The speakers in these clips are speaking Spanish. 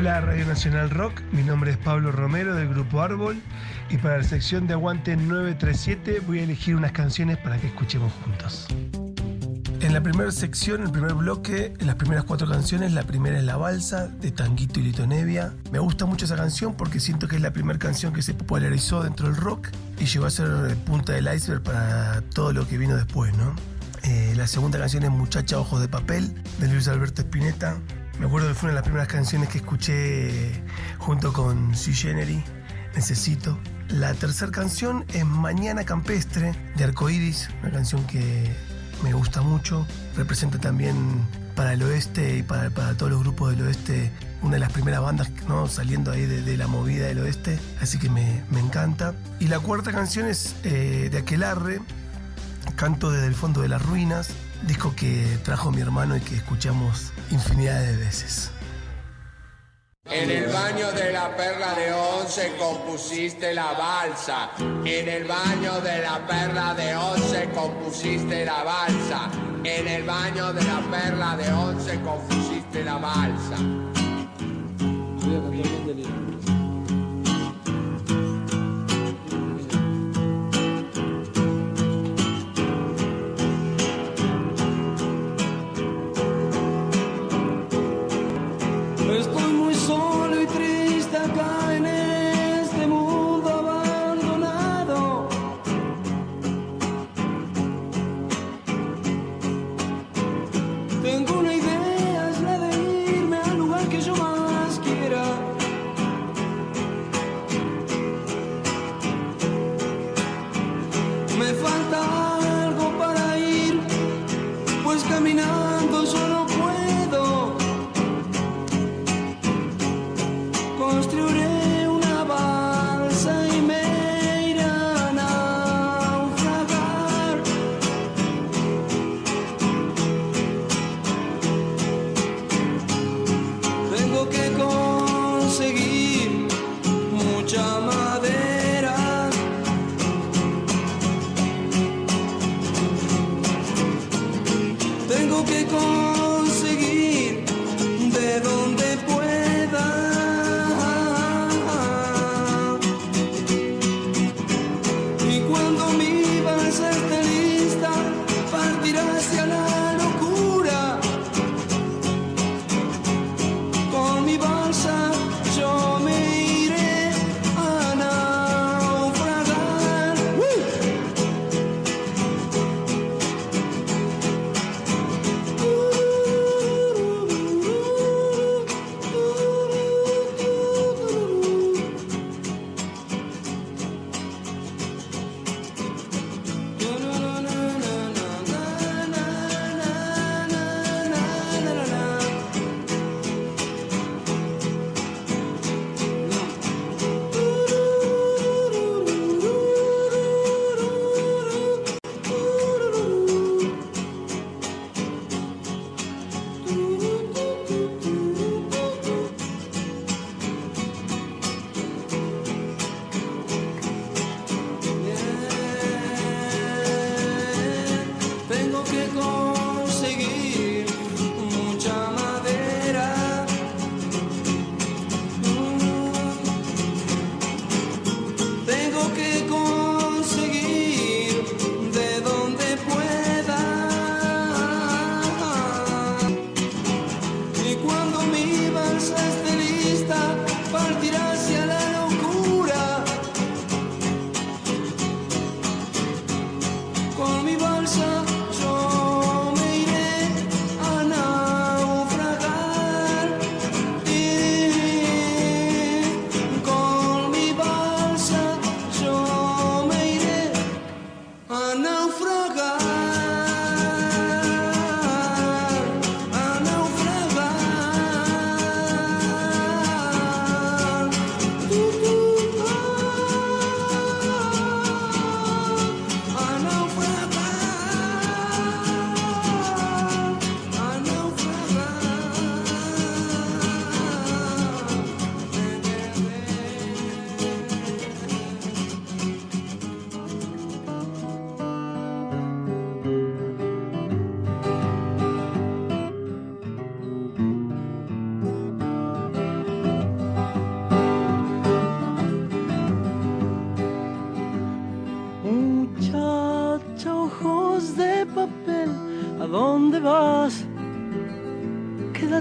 Hola Radio Nacional Rock, mi nombre es Pablo Romero del grupo Árbol y para la sección de Aguante 937 voy a elegir unas canciones para que escuchemos juntos. En la primera sección, el primer bloque, las primeras cuatro canciones, la primera es La Balsa de Tanguito y Lito Nevia. Me gusta mucho esa canción porque siento que es la primera canción que se popularizó dentro del rock y llegó a ser punta del iceberg para todo lo que vino después, ¿no? Eh, la segunda canción es Muchacha Ojos de Papel de Luis Alberto Spinetta. Me acuerdo que fue una de las primeras canciones que escuché junto con Sui Generis, Necesito. La tercera canción es Mañana Campestre de Arcoiris, una canción que me gusta mucho. Representa también para el oeste y para, todos los grupos del oeste una de las primeras bandas ¿no? saliendo ahí de, la movida del oeste, así que me, encanta. Y la cuarta canción es eh, de Aquelarre, Canto desde el fondo de las ruinas, disco que trajo mi hermano y que escuchamos infinidad de veces. En el baño de la perla de once compusiste la balsa. En el baño de la perla de once compusiste la balsa. En el baño de la perla de once compusiste la balsa.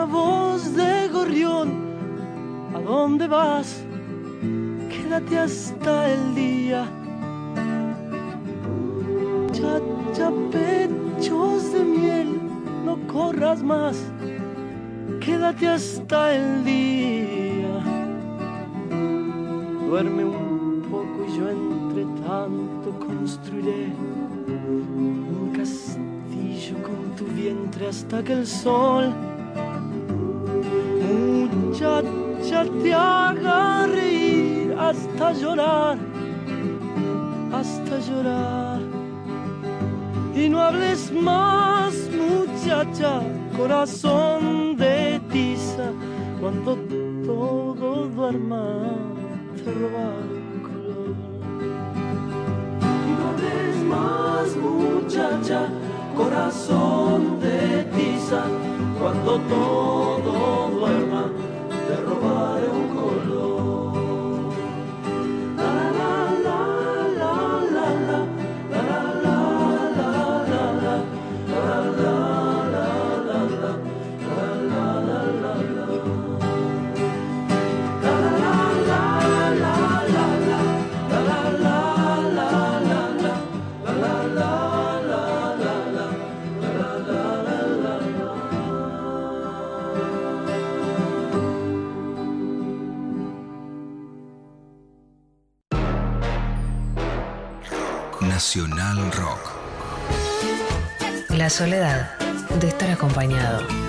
Muchacha, voz de gorrión, ¿a dónde vas? Quédate hasta el día. Muchacha, pechos de miel, no corras más quédate hasta el día. Duerme un poco y yo entre tanto construiré un castillo con tu vientre hasta que el sol, muchacha, te haga reír hasta llorar, hasta llorar. Y no hables más, muchacha, corazón de tiza, cuando todo duerma, te roba el color. Y no hables más, muchacha, corazón de tiza, cuando todo duerma, te robaré un Nacional Rock. La soledad de estar acompañado.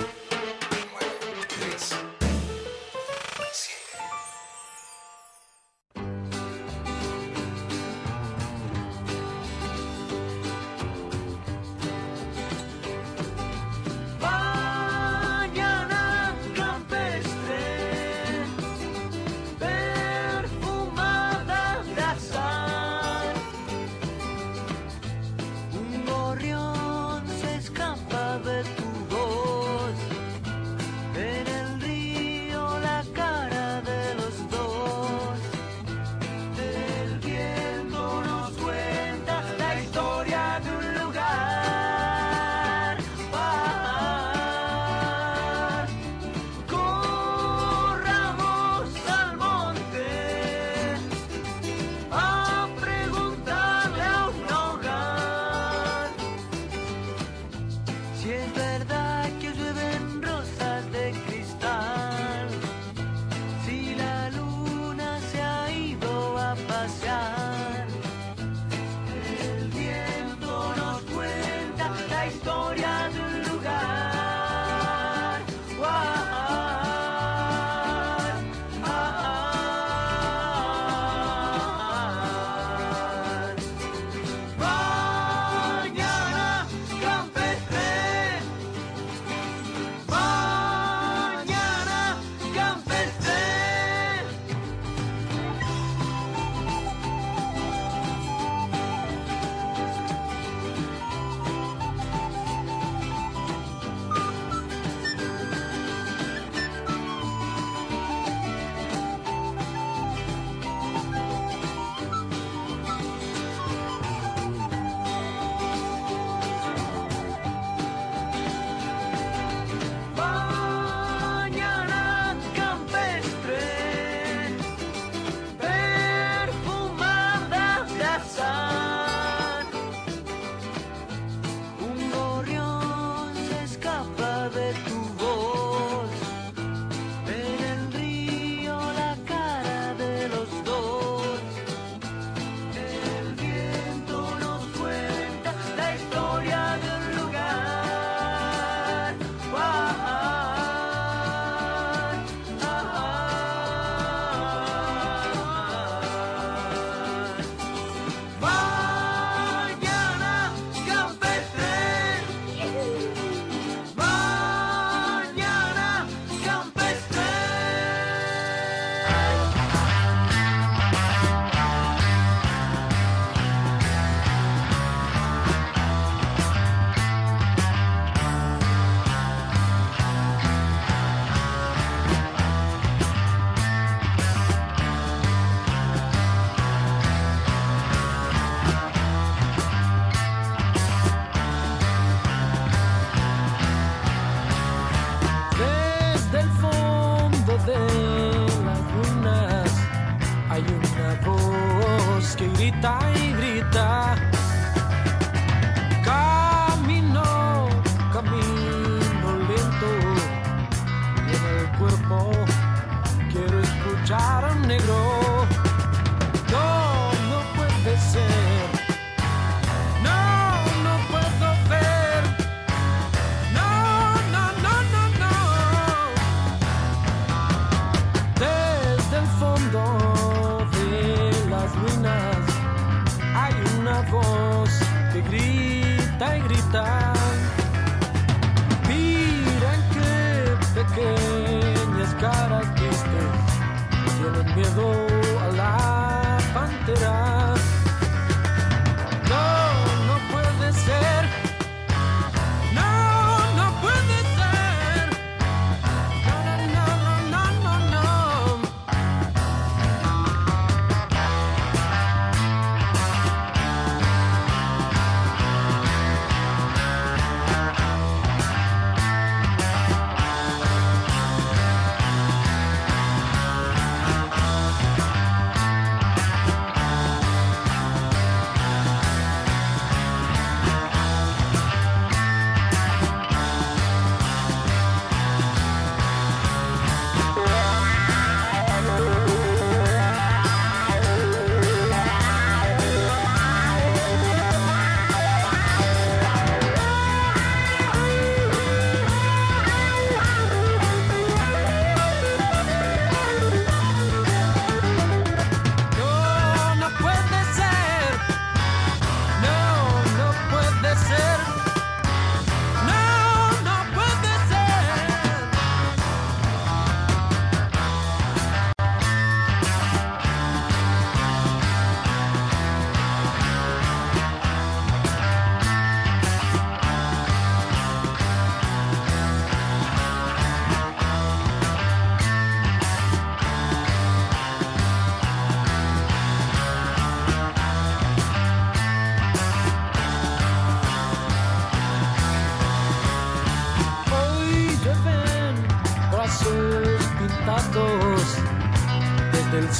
llegó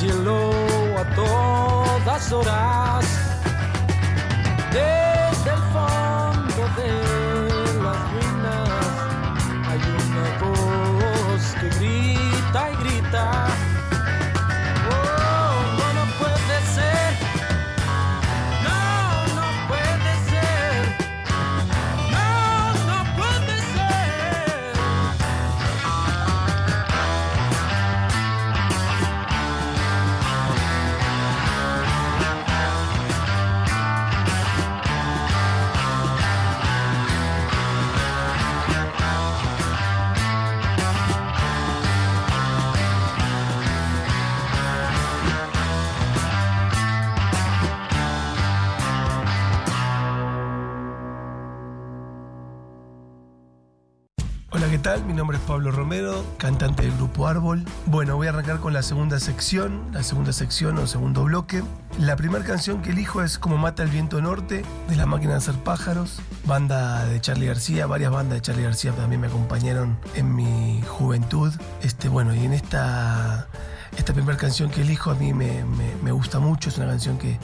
Mi grupo Árbol. Bueno, voy a arrancar con la segunda sección, la segunda sección o segundo bloque. La primera canción que elijo es Como mata el viento norte, de la máquina de hacer pájaros, banda de Charlie García, varias bandas de Charlie García también me acompañaron en mi juventud. Este, bueno, y en esta, esta primera canción que elijo a mí me, me gusta mucho, es una canción que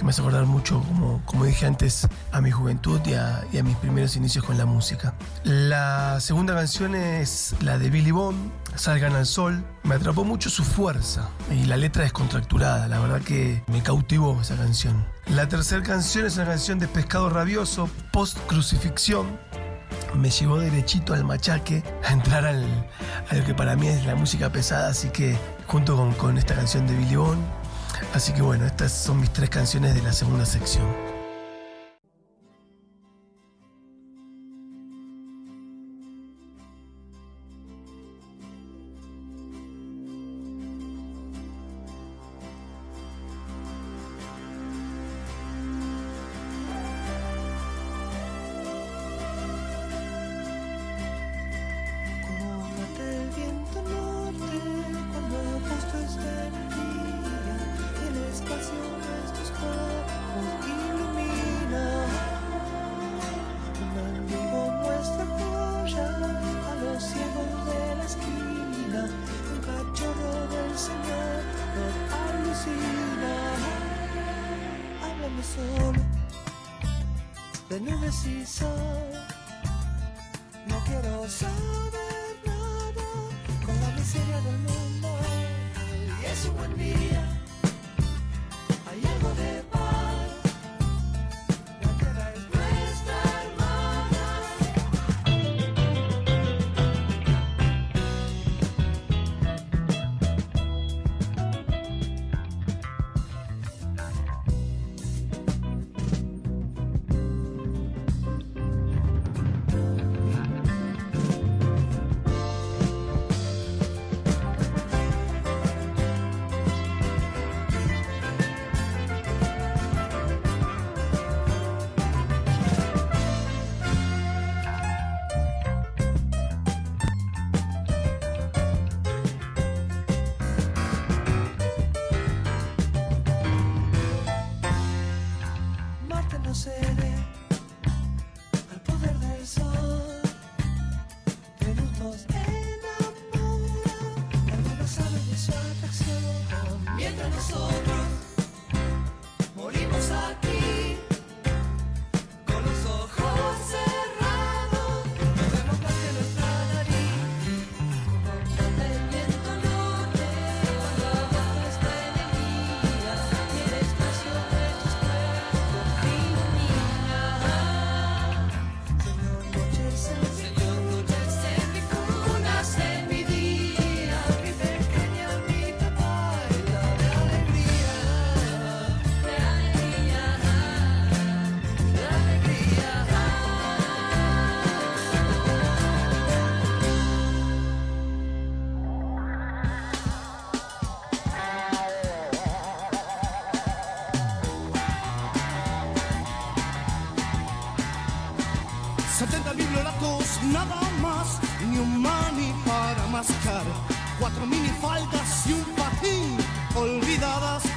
que me hace acordar mucho, como, como dije antes, a mi juventud y a, mis primeros inicios con la música. La segunda canción es la de Billy Bond, Salgan al Sol. Me atrapó mucho su fuerza y la letra es contracturada, la verdad que me cautivó esa canción. La tercera canción es una canción de Pescado Rabioso, Post Crucifixión, me llevó derechito al machaque, a entrar al, a lo que para mí es la música pesada, así que junto con, con esta canción de Billy Bond, Así que bueno, estas son mis tres canciones de la segunda sección.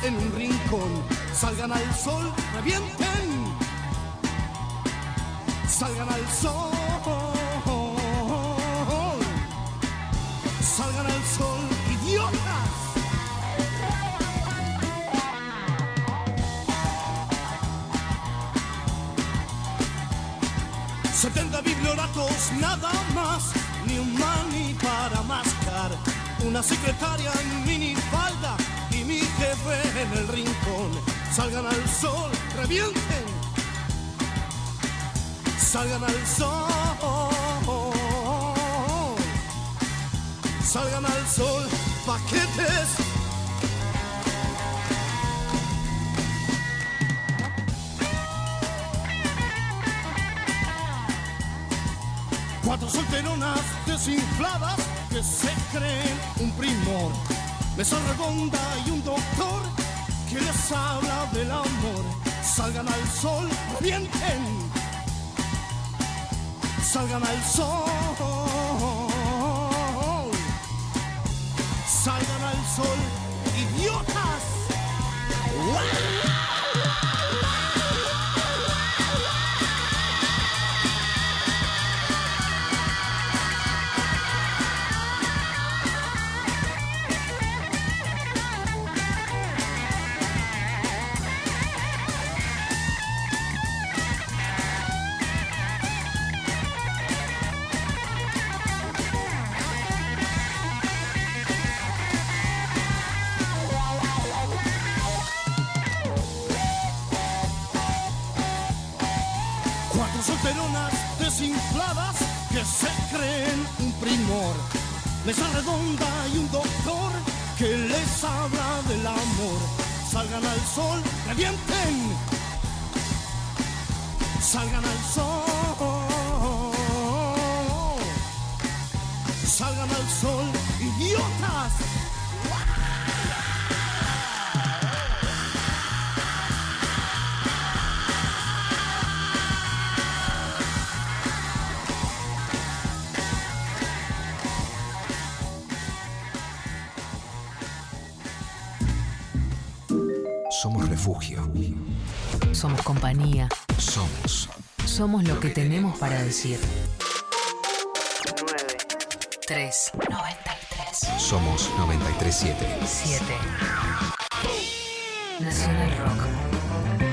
En un rincón. Salgan al sol, revienten. Salgan al sol. Salgan al sol, idiotas. Setenta biblioratos nada más, ni un mani para mascar. Una secretaria en minifalda mi jefe en el rincón. Salgan al sol, revienten. Salgan al sol. Salgan al sol, paquetes. Cuatro solteronas desinfladas que se creen un primor. Mesa redonda y un doctor que les habla del amor. Salgan al sol, revienten. Salgan al sol. Salgan al sol, idiotas. Cuatro Mesa redonda y un doctor que les habla del amor. Salgan al sol, revienten. Salgan al sol. Somos. Lo que tenemos para decir. 9, 3, 93, Somos 937. 7. Nacional Rock.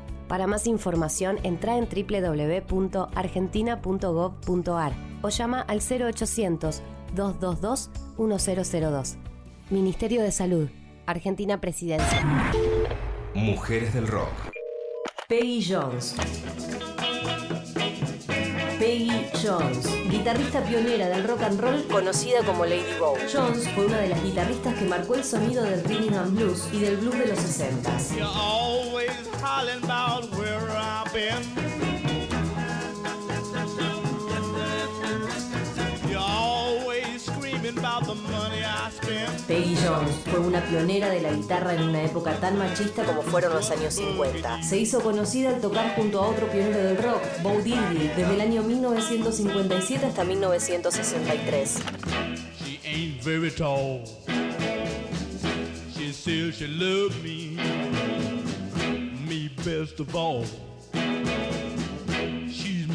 Para más información, entra en www.argentina.gov.ar o llama al 0800-222-1002. Ministerio de Salud, Argentina Presidencia. Mujeres del Rock. Peggy Jones. Peggy Jones, guitarrista pionera del rock and roll conocida como Lady Bow. Jones fue una de las guitarristas que marcó el sonido del rhythm and blues y del blues de los 60s. Peggy Jones fue una pionera de la guitarra en una época tan machista como fueron los años 50. Se hizo conocida al tocar junto a otro pionero del rock, Bo Diddley, desde el año 1957 hasta 1963. She ain't very tall. She says she loves me, me best of all.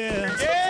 yeah. yeah.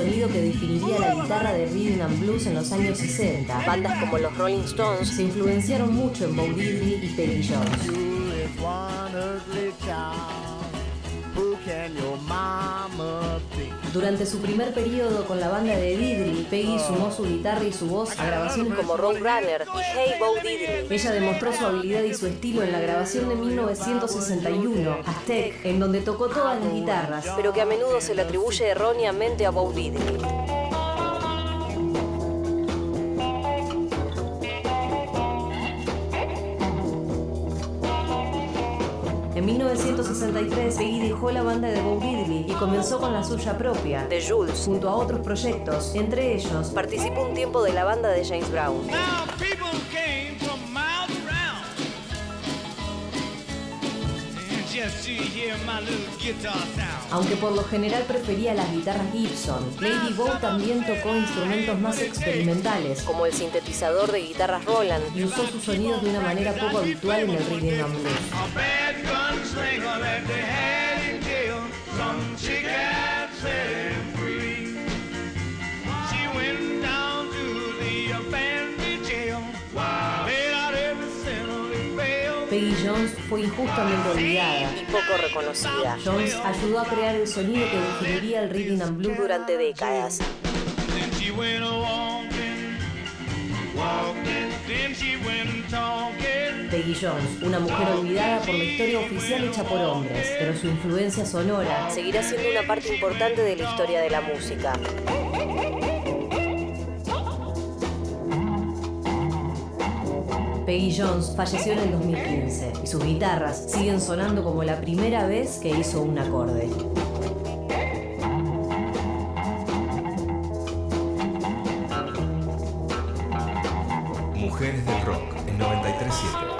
Sonido que definiría la guitarra de rhythm and blues en los años 60. Bandas como los Rolling Stones se influenciaron mucho en Bo Diddley y Peggy Jones. Durante su primer periodo con la banda de Diddley, Peggy sumó su guitarra y su voz a grabaciones como Roadrunner y Hey Bo Diddley. Ella demostró su habilidad y su estilo en la grabación de 1961, Aztec, en donde tocó todas las guitarras, pero que a menudo se le atribuye erróneamente a Bo Diddley. 1963, Peggy dejó la banda de Bo Diddley y comenzó con la suya propia, The Jules, junto a otros proyectos. Entre ellos, participó un tiempo de la banda de James Brown. Aunque por lo general prefería las guitarras Gibson, Lady Bow también tocó instrumentos más experimentales, como el sintetizador de guitarras Roland, y usó sus sonidos de una manera poco habitual en el rhythm and blues. A bad gunslinger that they had in jail. Some chick had set him free. She went down to the abandoned jail. Paid out every cent of the bail. Peggy Jones fue injustamente olvidada y poco reconocida. Jones ayudó a crear el sonido que definiría el rhythm and blues durante décadas. Then she went a walking, walking. Then she went talking. Peggy Jones, una mujer olvidada por la historia oficial hecha por hombres, pero su influencia sonora seguirá siendo una parte importante de la historia de la música. Peggy Jones falleció en el 2015 y sus guitarras siguen sonando como la primera vez que hizo un acorde. Mujeres del Rock en 937.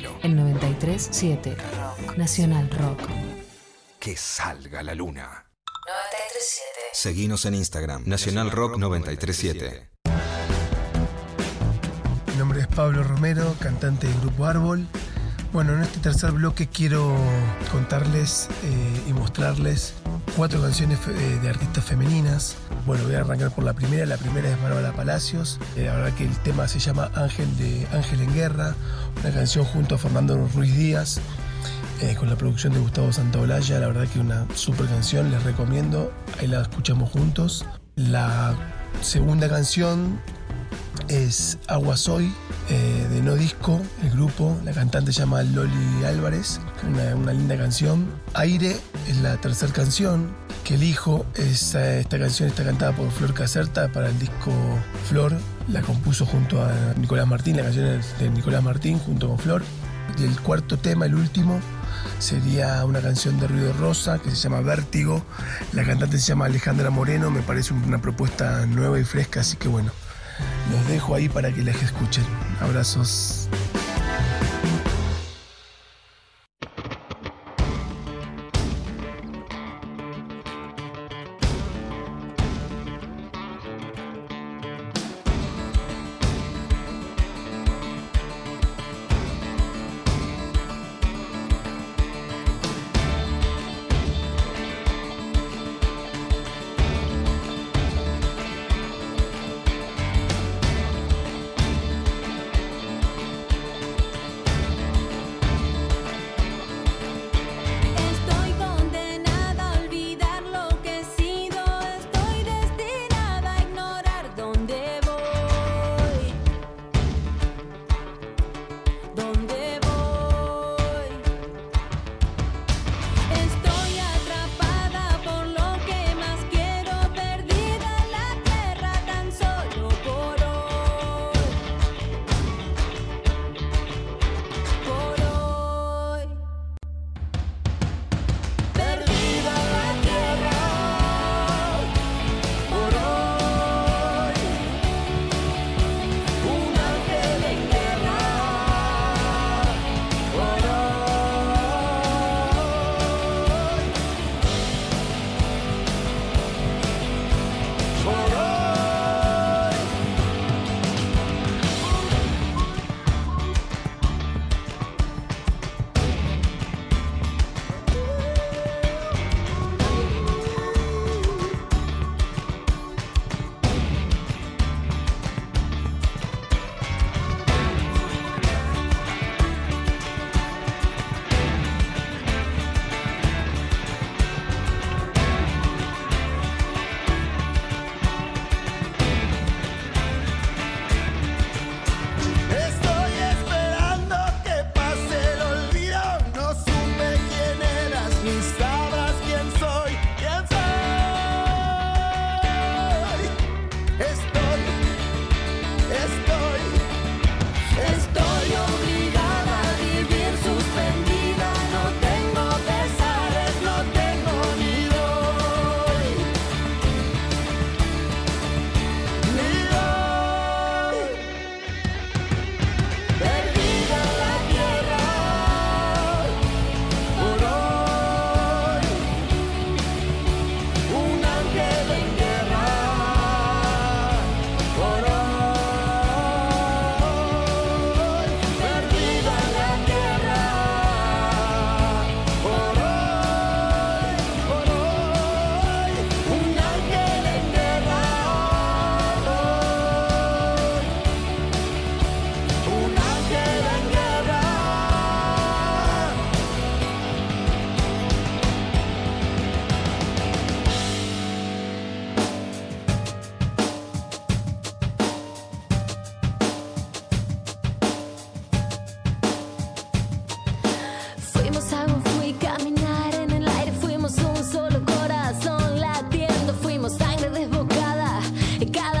D'Angelo. En 93.7 Rock. Nacional Rock. Que salga la luna. 93.7. Seguinos en Instagram, Nacional Rock 937. Mi nombre es Pablo Romero, cantante del grupo Árbol. Bueno, en este tercer bloque quiero contarles eh, y mostrarles cuatro canciones eh, de artistas femeninas. Bueno, voy a arrancar por la primera. La primera es Bárbara Palacios. Eh, la verdad que el tema se llama Ángel de Ángel en Guerra, una canción junto a Fernando Ruiz Díaz. con la producción de Gustavo Santaolalla, la verdad que una super canción, les recomiendo, ahí la escuchamos juntos. La segunda canción es Agua Soy, eh, de No Disco, el grupo. La cantante se llama Loli Álvarez, una, linda canción. Aire es la tercera canción que elijo. Esta, esta canción está cantada por Flor Caserta para el disco Flor. La compuso junto a Nicolás Martín, la canción es de Nicolás Martín junto con Flor. Y el cuarto tema, el último, sería una canción de Ruido Rosa que se llama Vértigo. La cantante se llama Alejandra Moreno, me parece una propuesta nueva y fresca, así que bueno, los dejo ahí para que les escuchen. Abrazos. Cada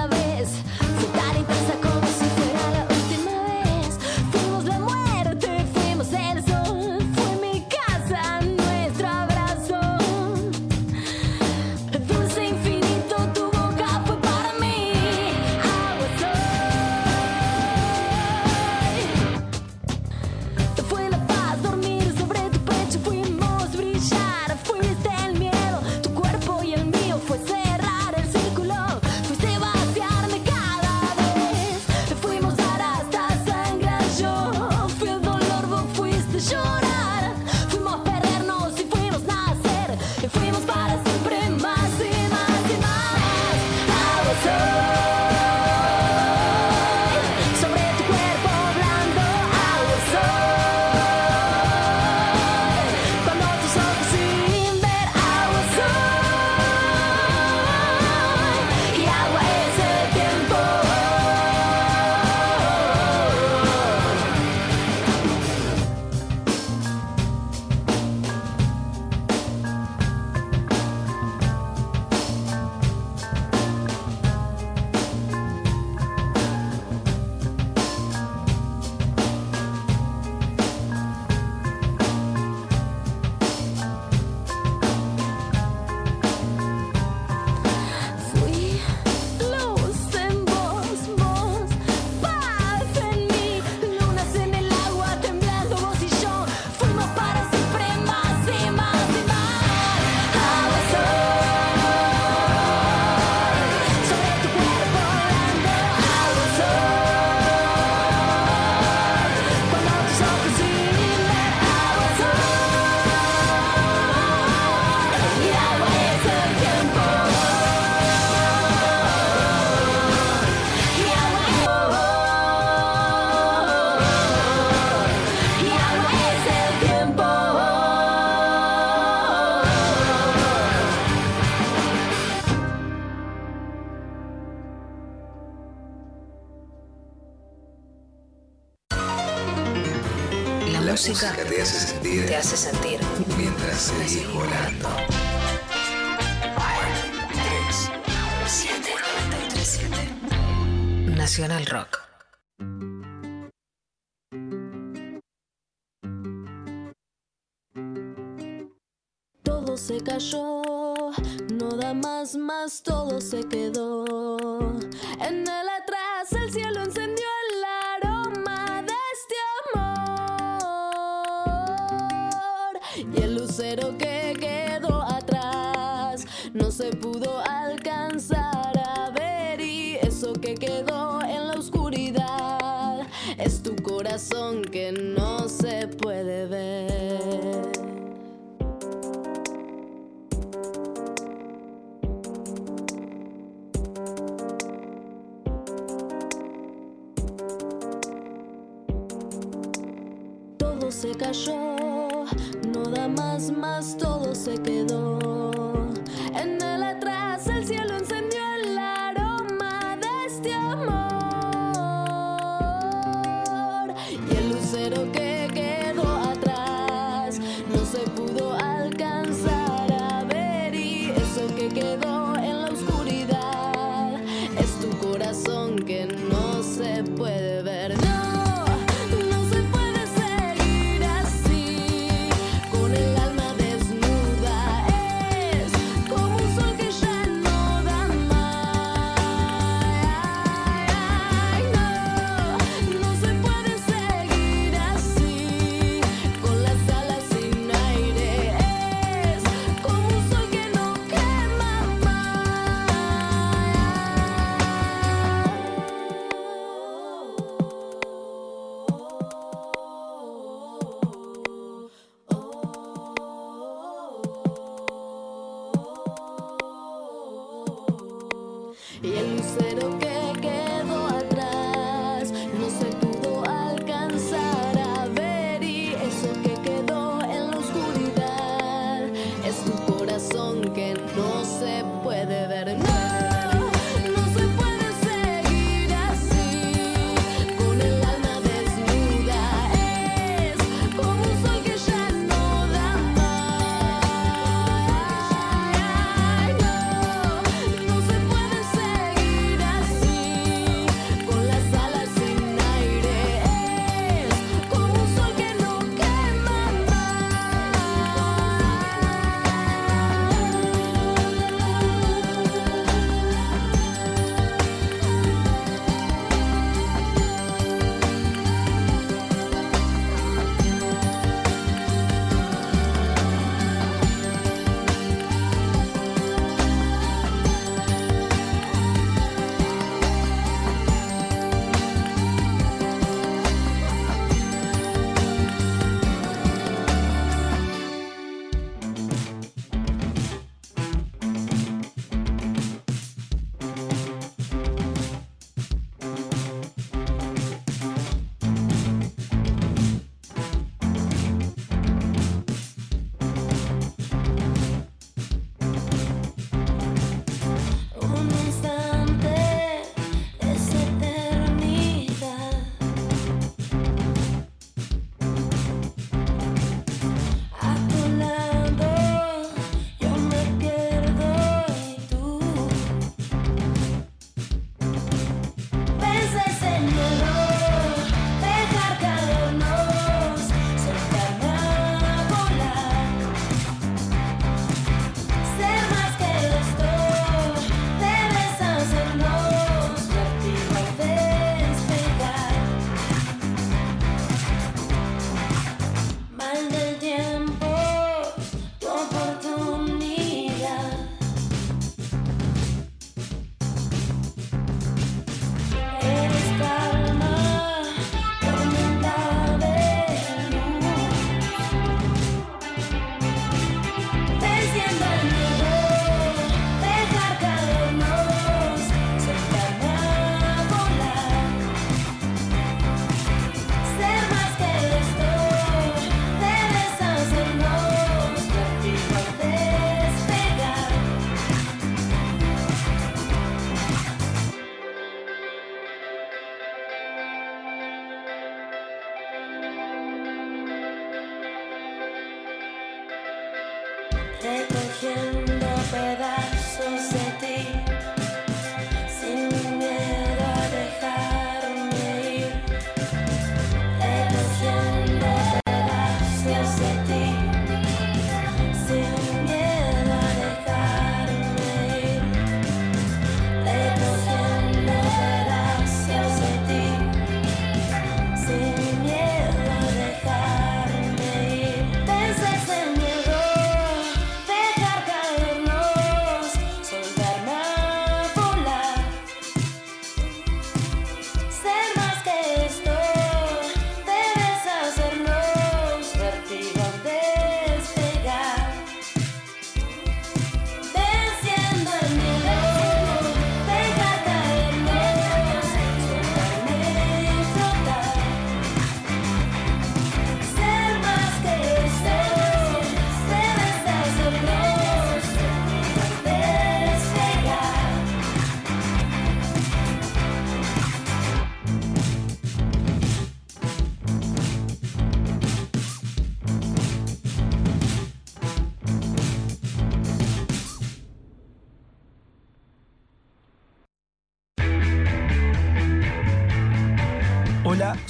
más, todo se quedó. Todo se quedó.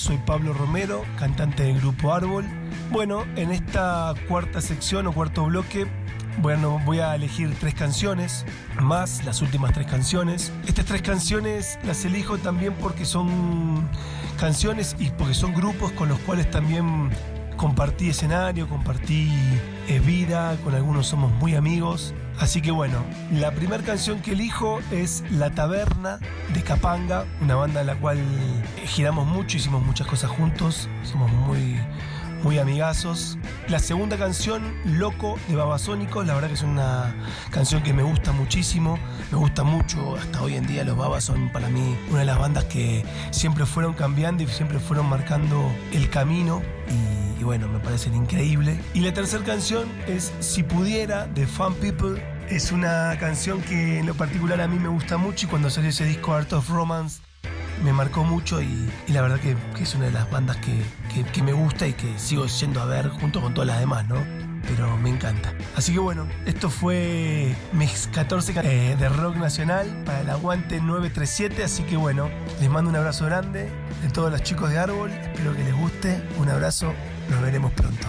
Soy Pablo Romero, cantante del grupo Árbol. Bueno, en esta cuarta sección o cuarto bloque bueno, voy a elegir tres canciones, más las últimas tres canciones. Estas tres canciones las elijo también porque son canciones y porque son grupos con los cuales también compartí escenario, compartí eh, vida, con algunos somos muy amigos. Así que bueno, la primera canción que elijo es La Taberna de Capanga, una banda en la cual giramos mucho, hicimos muchas cosas juntos, somos muy, muy amigazos. La segunda canción, Loco de Babasónicos, la verdad que es una canción que me gusta muchísimo, me gusta mucho, hasta hoy en día los Babas son para mí una de las bandas que siempre fueron cambiando y siempre fueron marcando el camino y, bueno, me parecen increíbles. Y la tercera canción es Si pudiera de Fun People, es una canción que en lo particular a mí me gusta mucho y cuando salió ese disco Art of Romance me marcó mucho y, la verdad que, es una de las bandas que, que- me gusta y que sigo yendo a ver junto con todas las demás, ¿no? Pero me encanta. Así que bueno, esto fue mis 14 ca- eh, de rock nacional para el aguante 937. Así que bueno, les mando un abrazo grande de todos los chicos de Árbol. Espero que les guste. Un abrazo, nos veremos pronto.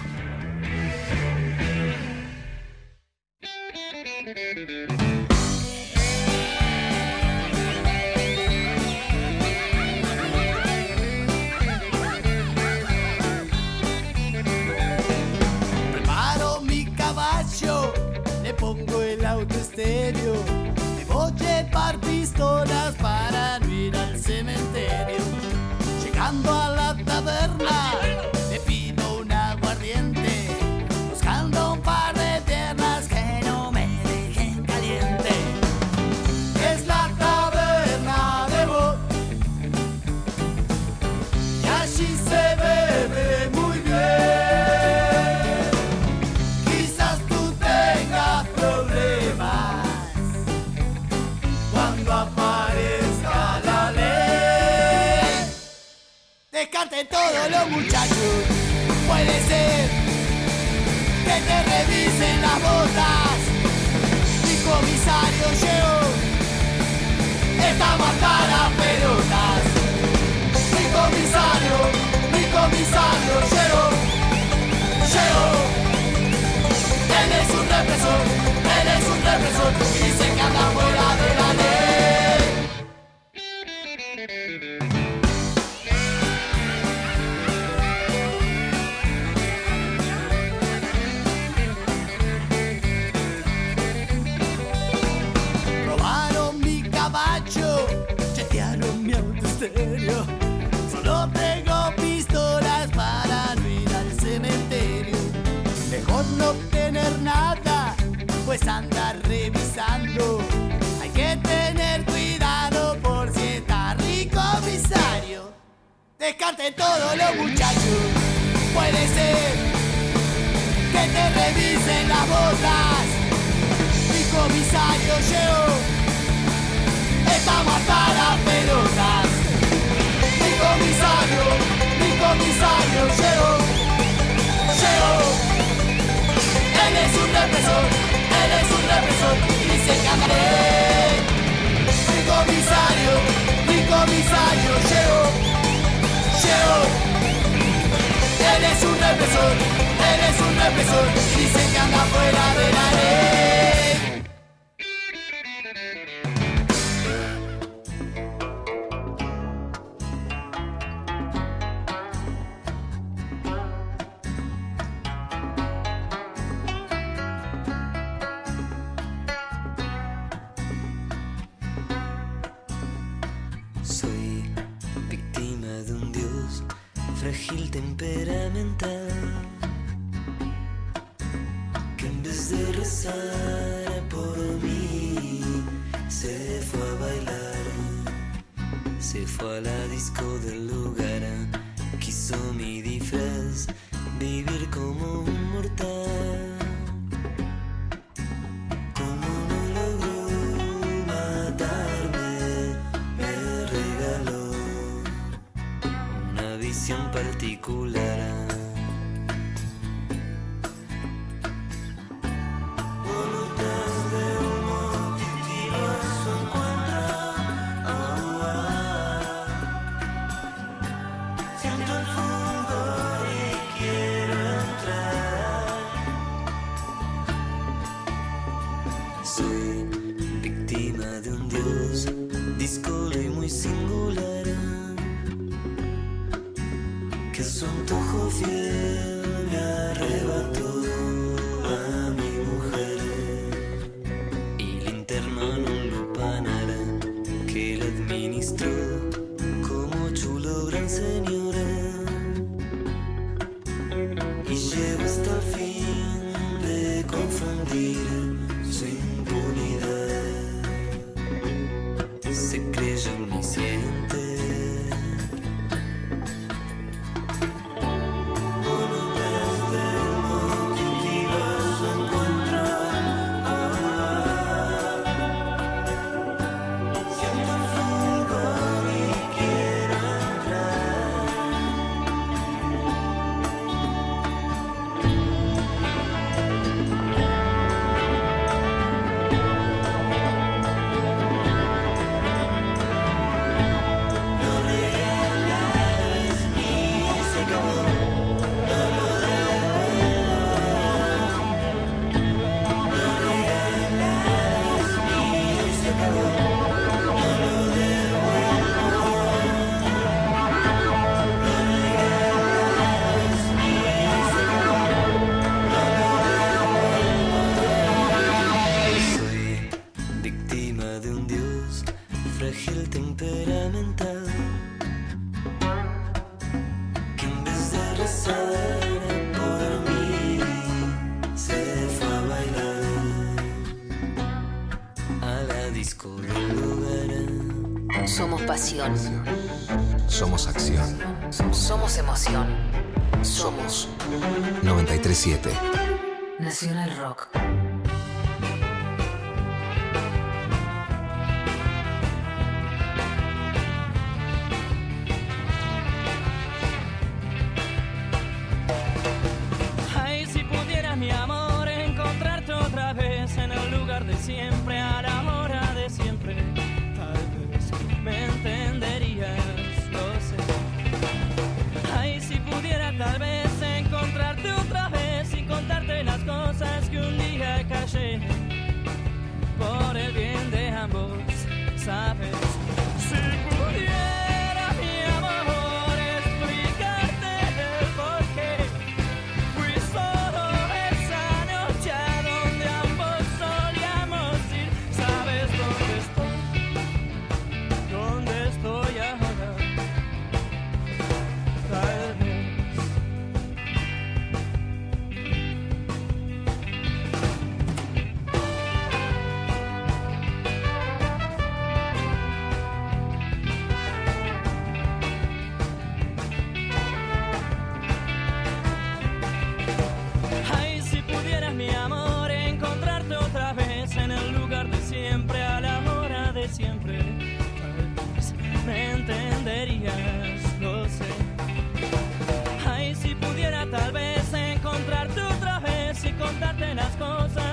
Todos los muchachos. Puede ser que te revisen las botas. Mi comisario llegó. Estamos hasta las pelotas. Mi comisario, mi comisario llegó. Llegó. Él es un represor, él es un represor. Revisando. Hay que tener cuidado por si está rico comisario. Descarten todos los muchachos, puede ser que te revisen las botas. Mi comisario llegó, estamos hasta las pelotas. Mi comisario, mi comisario llegó, llegó. Él es un represor, la razón y se ganaré. Mi comisario, mi comisario llegó, llegó. Eres un represor, eres un represor y se que anda fuera de la ley. Somos acción. Somos emoción. Somos 937. Nacional Rock. tal vez encontrarte otra vez y contarte las cosas.